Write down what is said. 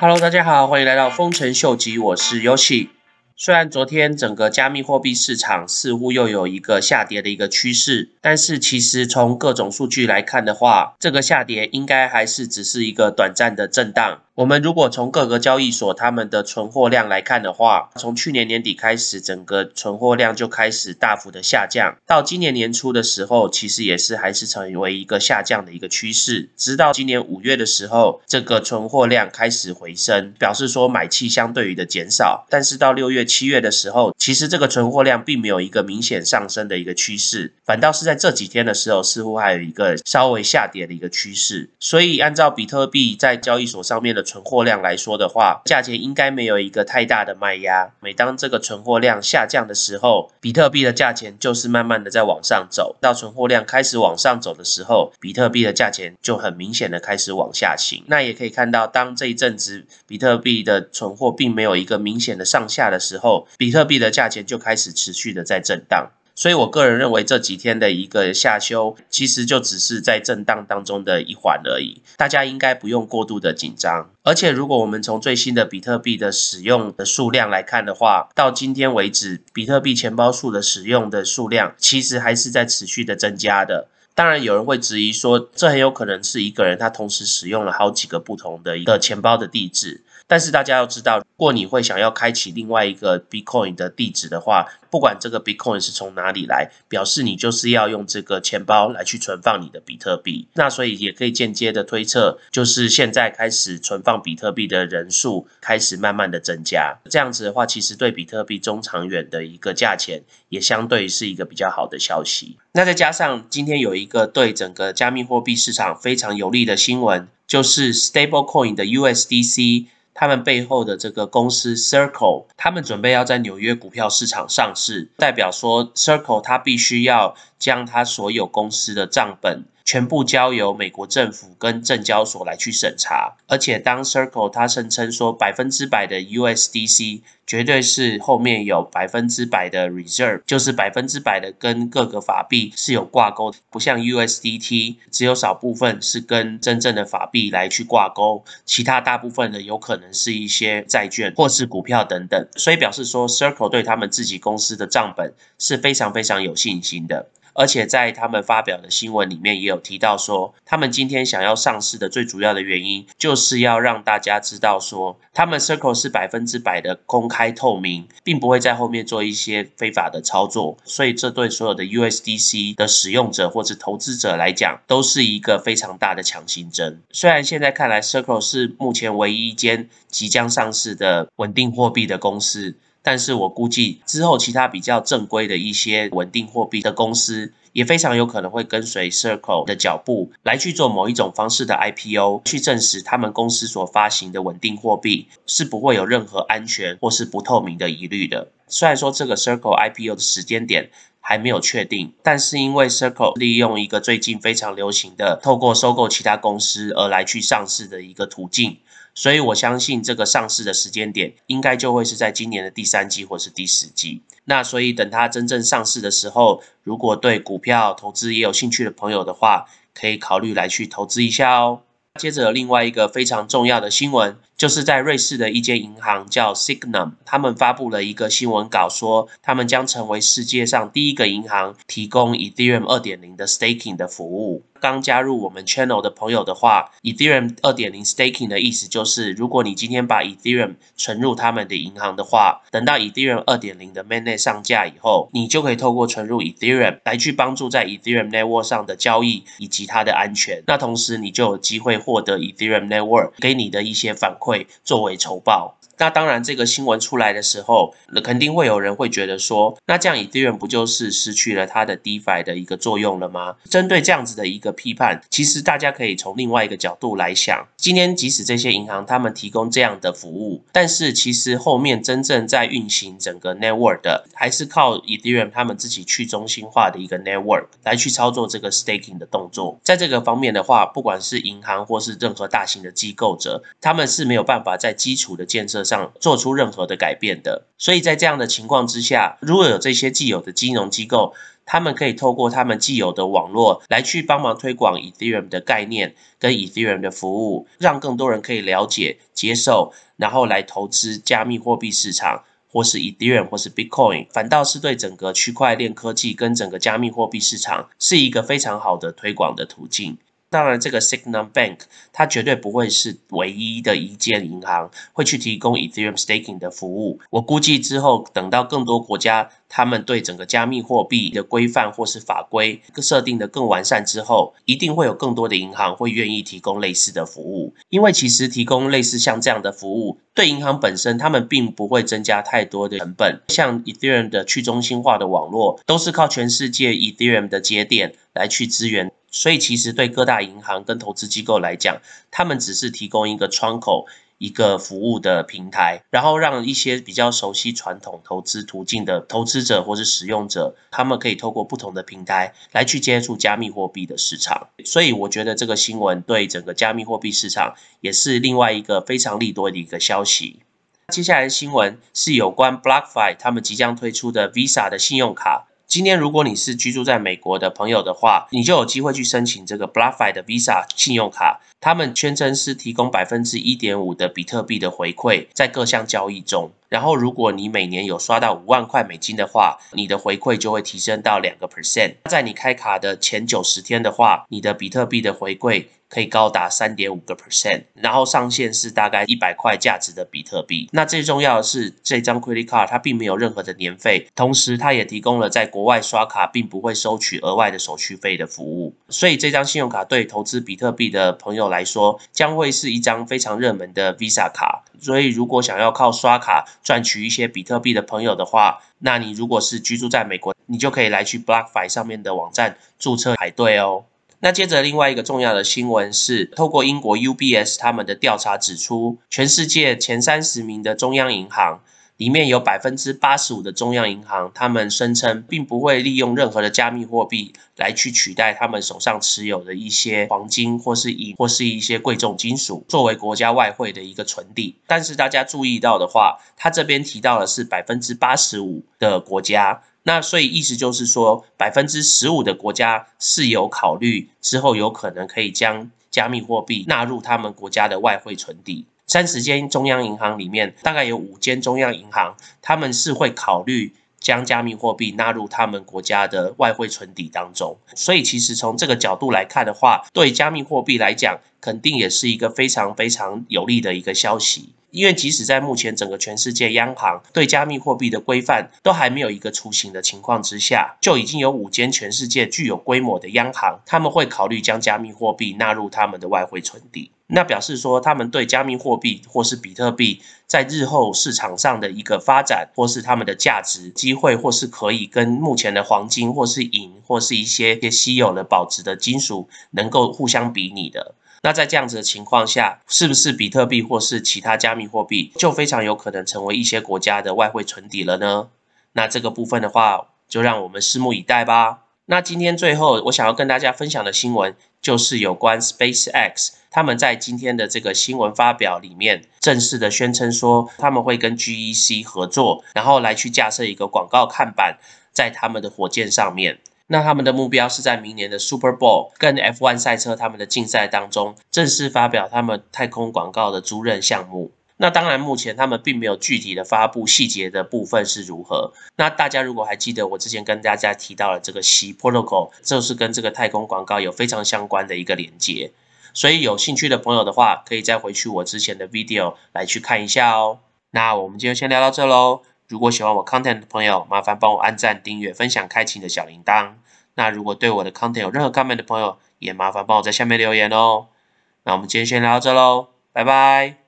Hello，大家好，欢迎来到丰臣秀吉，我是 Yoshi。虽然昨天整个加密货币市场似乎又有一个下跌的一个趋势，但是其实从各种数据来看的话，这个下跌应该还是只是一个短暂的震荡。我们如果从各个交易所他们的存货量来看的话，从去年年底开始，整个存货量就开始大幅的下降，到今年年初的时候，其实也是还是成为一个下降的一个趋势，直到今年五月的时候，这个存货量开始回升，表示说买气相对于的减少，但是到六月、七月的时候，其实这个存货量并没有一个明显上升的一个趋势，反倒是在这几天的时候，似乎还有一个稍微下跌的一个趋势，所以按照比特币在交易所上面的。存货量来说的话，价钱应该没有一个太大的卖压。每当这个存货量下降的时候，比特币的价钱就是慢慢的在往上走。到存货量开始往上走的时候，比特币的价钱就很明显的开始往下行。那也可以看到，当这一阵子比特币的存货并没有一个明显的上下的时候，比特币的价钱就开始持续的在震荡。所以，我个人认为这几天的一个下修，其实就只是在震荡当中的一环而已，大家应该不用过度的紧张。而且，如果我们从最新的比特币的使用的数量来看的话，到今天为止，比特币钱包数的使用的数量，其实还是在持续的增加的。当然，有人会质疑说，这很有可能是一个人他同时使用了好几个不同的一个钱包的地址。但是大家要知道，如果你会想要开启另外一个 Bitcoin 的地址的话，不管这个 Bitcoin 是从哪里来，表示你就是要用这个钱包来去存放你的比特币。那所以也可以间接的推测，就是现在开始存放比特币的人数开始慢慢的增加。这样子的话，其实对比特币中长远的一个价钱，也相对是一个比较好的消息。那再加上今天有一个对整个加密货币市场非常有利的新闻，就是 Stablecoin 的 USDC。他们背后的这个公司 Circle，他们准备要在纽约股票市场上市，代表说 Circle 它必须要将它所有公司的账本。全部交由美国政府跟证交所来去审查，而且当 Circle 它声称说百分之百的 USDC 绝对是后面有百分之百的 reserve，就是百分之百的跟各个法币是有挂钩，不像 USDT 只有少部分是跟真正的法币来去挂钩，其他大部分的有可能是一些债券或是股票等等，所以表示说 Circle 对他们自己公司的账本是非常非常有信心的。而且在他们发表的新闻里面也有提到说，他们今天想要上市的最主要的原因，就是要让大家知道说，他们 Circle 是百分之百的公开透明，并不会在后面做一些非法的操作。所以这对所有的 USDC 的使用者或者投资者来讲，都是一个非常大的强心针。虽然现在看来 Circle 是目前唯一一间即将上市的稳定货币的公司。但是我估计之后，其他比较正规的一些稳定货币的公司，也非常有可能会跟随 Circle 的脚步，来去做某一种方式的 IPO，去证实他们公司所发行的稳定货币是不会有任何安全或是不透明的疑虑的。虽然说这个 Circle IPO 的时间点还没有确定，但是因为 Circle 利用一个最近非常流行的透过收购其他公司而来去上市的一个途径。所以我相信这个上市的时间点应该就会是在今年的第三季或是第四季。那所以等它真正上市的时候，如果对股票投资也有兴趣的朋友的话，可以考虑来去投资一下哦。接着另外一个非常重要的新闻。就是在瑞士的一间银行叫 Signum，他们发布了一个新闻稿，说他们将成为世界上第一个银行提供 Ethereum 二点零的 staking 的服务。刚加入我们 channel 的朋友的话，Ethereum 二点零 staking 的意思就是，如果你今天把 Ethereum 存入他们的银行的话，等到 Ethereum 二点零的 mainnet 上架以后，你就可以透过存入 Ethereum 来去帮助在 Ethereum network 上的交易以及它的安全。那同时你就有机会获得 Ethereum network 给你的一些反馈。作为酬报。那当然，这个新闻出来的时候，那肯定会有人会觉得说，那这样 Ethereum 不就是失去了它的 DeFi 的一个作用了吗？针对这样子的一个批判，其实大家可以从另外一个角度来想。今天即使这些银行他们提供这样的服务，但是其实后面真正在运行整个 network 的，还是靠 Ethereum 他们自己去中心化的一个 network 来去操作这个 staking 的动作。在这个方面的话，不管是银行或是任何大型的机构者，他们是没有办法在基础的建设。上做出任何的改变的，所以在这样的情况之下，如果有这些既有的金融机构。他们可以透过他们既有的网络来去帮忙推广 Ethereum 的概念跟 Ethereum 的服务，让更多人可以了解、接受，然后来投资加密货币市场，或是 Ethereum 或是 Bitcoin，反倒是对整个区块链科技跟整个加密货币市场是一个非常好的推广的途径。当然，这个 Signal Bank 它绝对不会是唯一的一间银行会去提供 Ethereum staking 的服务。我估计之后等到更多国家他们对整个加密货币的规范或是法规设定的更完善之后，一定会有更多的银行会愿意提供类似的服务。因为其实提供类似像这样的服务，对银行本身他们并不会增加太多的成本。像 Ethereum 的去中心化的网络，都是靠全世界 Ethereum 的节点来去支援。所以，其实对各大银行跟投资机构来讲，他们只是提供一个窗口、一个服务的平台，然后让一些比较熟悉传统投资途径的投资者或是使用者，他们可以透过不同的平台来去接触加密货币的市场。所以，我觉得这个新闻对整个加密货币市场也是另外一个非常利多的一个消息。接下来的新闻是有关 BlockFi 他们即将推出的 Visa 的信用卡。今天，如果你是居住在美国的朋友的话，你就有机会去申请这个 BlockFi 的 Visa 信用卡。他们宣称是提供百分之一点五的比特币的回馈在各项交易中。然后，如果你每年有刷到五万块美金的话，你的回馈就会提升到两个 percent。在你开卡的前九十天的话，你的比特币的回馈可以高达三点五个 percent。然后上限是大概一百块价值的比特币。那最重要的是，这张 Credit Card 它并没有任何的年费，同时它也提供了在国外刷卡并不会收取额外的手续费的服务。所以这张信用卡对投资比特币的朋友来说，将会是一张非常热门的 Visa 卡。所以，如果想要靠刷卡赚取一些比特币的朋友的话，那你如果是居住在美国，你就可以来去 BlockFi 上面的网站注册排队哦。那接着另外一个重要的新闻是，透过英国 UBS 他们的调查指出，全世界前三十名的中央银行。里面有百分之八十五的中央银行，他们声称并不会利用任何的加密货币来去取代他们手上持有的一些黄金或是银或是一些贵重金属作为国家外汇的一个存底。但是大家注意到的话，他这边提到的是百分之八十五的国家，那所以意思就是说，百分之十五的国家是有考虑之后有可能可以将加密货币纳入他们国家的外汇存底。三十间中央银行里面，大概有五间中央银行，他们是会考虑将加密货币纳入他们国家的外汇存底当中。所以，其实从这个角度来看的话，对加密货币来讲，肯定也是一个非常非常有利的一个消息。因为即使在目前整个全世界央行对加密货币的规范都还没有一个雏形的情况之下，就已经有五间全世界具有规模的央行，他们会考虑将加密货币纳入他们的外汇存底。那表示说，他们对加密货币或是比特币在日后市场上的一个发展，或是他们的价值机会，或是可以跟目前的黄金或是银或是一些些稀有的保值的金属能够互相比拟的。那在这样子的情况下，是不是比特币或是其他加密货币就非常有可能成为一些国家的外汇存底了呢？那这个部分的话，就让我们拭目以待吧。那今天最后我想要跟大家分享的新闻，就是有关 SpaceX，他们在今天的这个新闻发表里面，正式的宣称说，他们会跟 GEC 合作，然后来去架设一个广告看板在他们的火箭上面。那他们的目标是在明年的 Super Bowl 跟 F1 赛车他们的竞赛当中，正式发表他们太空广告的租赁项目。那当然，目前他们并没有具体的发布细节的部分是如何。那大家如果还记得我之前跟大家提到了这个 C Protocol，就是跟这个太空广告有非常相关的一个连接。所以有兴趣的朋友的话，可以再回去我之前的 video 来去看一下哦。那我们今天先聊到这喽。如果喜欢我 content 的朋友，麻烦帮我按赞、订阅、分享、开启你的小铃铛。那如果对我的 content 有任何 comment 的朋友，也麻烦帮我在下面留言哦。那我们今天先聊到这喽，拜拜。